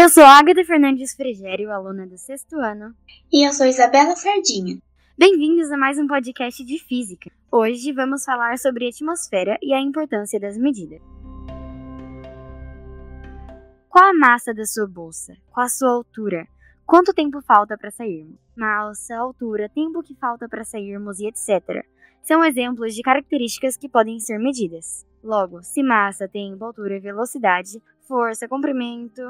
Eu sou Agatha Fernandes Frigério, aluna do sexto ano. E eu sou Isabela Sardinha. Bem-vindos a mais um podcast de física. Hoje vamos falar sobre atmosfera e a importância das medidas. Qual a massa da sua bolsa? Qual a sua altura? Quanto tempo falta para sairmos? Massa, altura, tempo que falta para sairmos e etc. São exemplos de características que podem ser medidas. Logo, se massa, tempo, altura, velocidade, força, comprimento,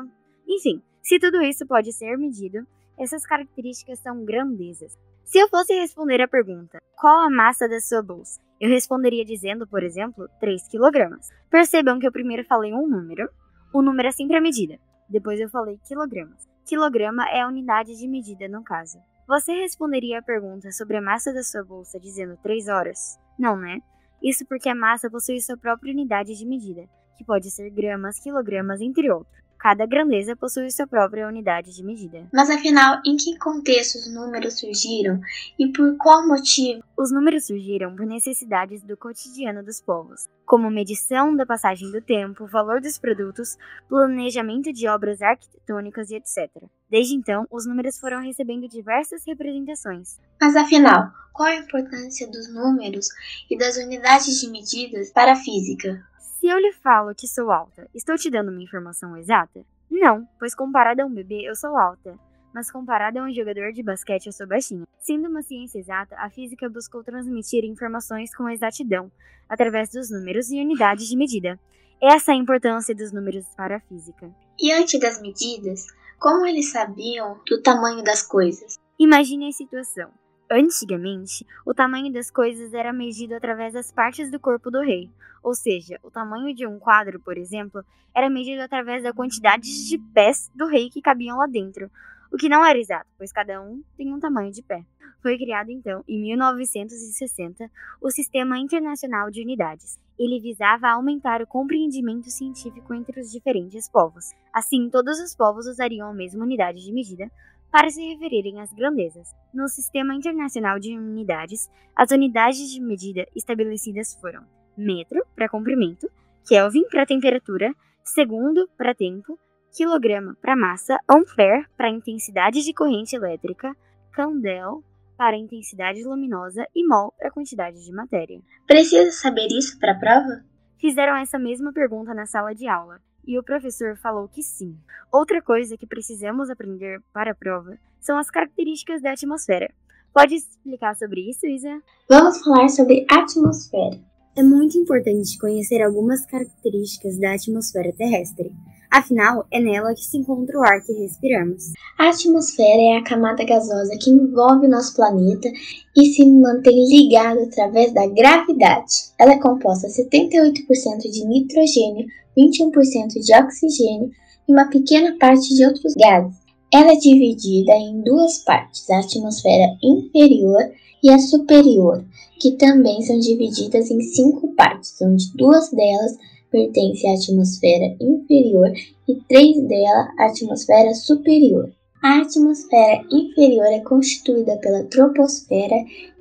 enfim, se tudo isso pode ser medido, essas características são grandezas. Se eu fosse responder a pergunta, qual a massa da sua bolsa? Eu responderia dizendo, por exemplo, 3 kg. Percebam que eu primeiro falei um número. O número é sempre a medida. Depois eu falei quilogramas. Quilograma é a unidade de medida no caso. Você responderia a pergunta sobre a massa da sua bolsa dizendo 3 horas? Não, né? Isso porque a massa possui sua própria unidade de medida, que pode ser gramas, quilogramas, entre outros. Cada grandeza possui sua própria unidade de medida. Mas afinal, em que contexto os números surgiram e por qual motivo? Os números surgiram por necessidades do cotidiano dos povos, como medição da passagem do tempo, valor dos produtos, planejamento de obras arquitetônicas e etc. Desde então, os números foram recebendo diversas representações. Mas afinal, qual a importância dos números e das unidades de medidas para a física? Se eu lhe falo que sou alta, estou te dando uma informação exata? Não, pois comparada a um bebê eu sou alta, mas comparada a um jogador de basquete eu sou baixinha. Sendo uma ciência exata, a física buscou transmitir informações com exatidão, através dos números e unidades de medida. Essa é a importância dos números para a física. E antes das medidas, como eles sabiam do tamanho das coisas? Imagine a situação. Antigamente, o tamanho das coisas era medido através das partes do corpo do rei, ou seja, o tamanho de um quadro, por exemplo, era medido através da quantidade de pés do rei que cabiam lá dentro, o que não era exato, pois cada um tem um tamanho de pé. Foi criado então, em 1960, o Sistema Internacional de Unidades. Ele visava aumentar o compreendimento científico entre os diferentes povos. Assim, todos os povos usariam a mesma unidade de medida para se referirem às grandezas. No Sistema Internacional de Unidades, as unidades de medida estabelecidas foram metro para comprimento, Kelvin para temperatura, segundo para tempo, quilograma para massa, ampere para intensidade de corrente elétrica, candel para intensidade luminosa e mol para quantidade de matéria. Precisa saber isso para a prova? Fizeram essa mesma pergunta na sala de aula e o professor falou que sim. Outra coisa que precisamos aprender para a prova são as características da atmosfera. Pode explicar sobre isso, Isa? Vamos falar sobre atmosfera. É muito importante conhecer algumas características da atmosfera terrestre. Afinal, é nela que se encontra o ar que respiramos. A atmosfera é a camada gasosa que envolve o nosso planeta e se mantém ligada através da gravidade. Ela é composta 78% de nitrogênio, 21% de oxigênio e uma pequena parte de outros gases. Ela é dividida em duas partes, a atmosfera inferior e a superior, que também são divididas em cinco partes, onde duas delas pertencem à atmosfera inferior e três delas à atmosfera superior. A atmosfera inferior é constituída pela troposfera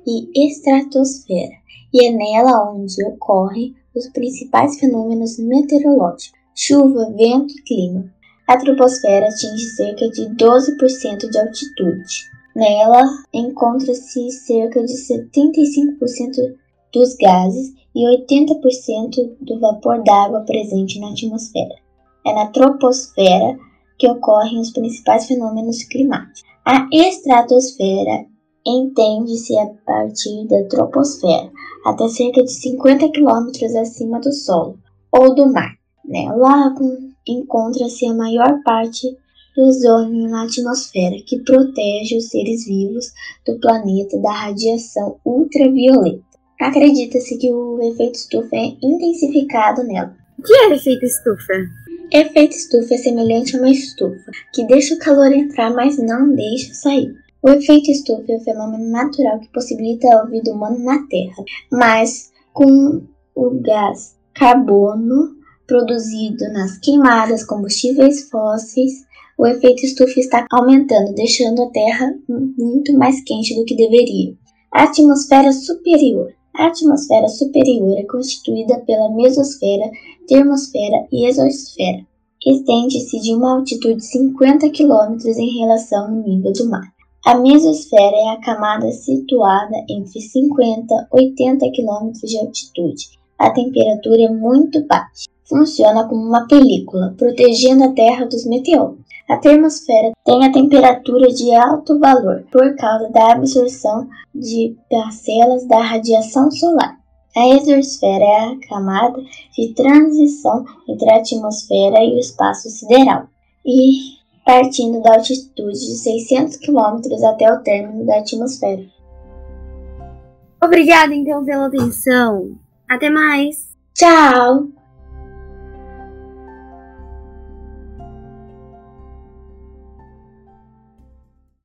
e estratosfera, e é nela onde ocorrem os principais fenômenos meteorológicos: chuva, vento e clima. A troposfera atinge cerca de 12% de altitude. Nela encontra-se cerca de 75% dos gases e 80% do vapor d'água presente na atmosfera. É na troposfera que ocorrem os principais fenômenos climáticos. A estratosfera entende-se a partir da troposfera, até cerca de 50 km acima do solo ou do mar. Nela encontra-se a maior parte do ozônio na atmosfera, que protege os seres vivos do planeta da radiação ultravioleta. Acredita-se que o efeito estufa é intensificado nela. O que é efeito estufa? Efeito estufa é semelhante a uma estufa, que deixa o calor entrar, mas não deixa sair. O efeito estufa é um fenômeno natural que possibilita a vida humana na Terra, mas com o gás carbono produzido nas queimadas combustíveis fósseis, o efeito estufa está aumentando, deixando a Terra muito mais quente do que deveria. A atmosfera superior. A atmosfera superior é constituída pela mesosfera, termosfera e exosfera. estende-se de uma altitude de 50 km em relação ao nível do mar. A mesosfera é a camada situada entre 50 e 80 km de altitude. A temperatura é muito baixa. Funciona como uma película, protegendo a Terra dos meteoros. A termosfera tem a temperatura de alto valor por causa da absorção de parcelas da radiação solar. A exosfera é a camada de transição entre a atmosfera e o espaço sideral, e partindo da altitude de 600 km até o término da atmosfera. Obrigada então pela atenção. Até mais. Tchau.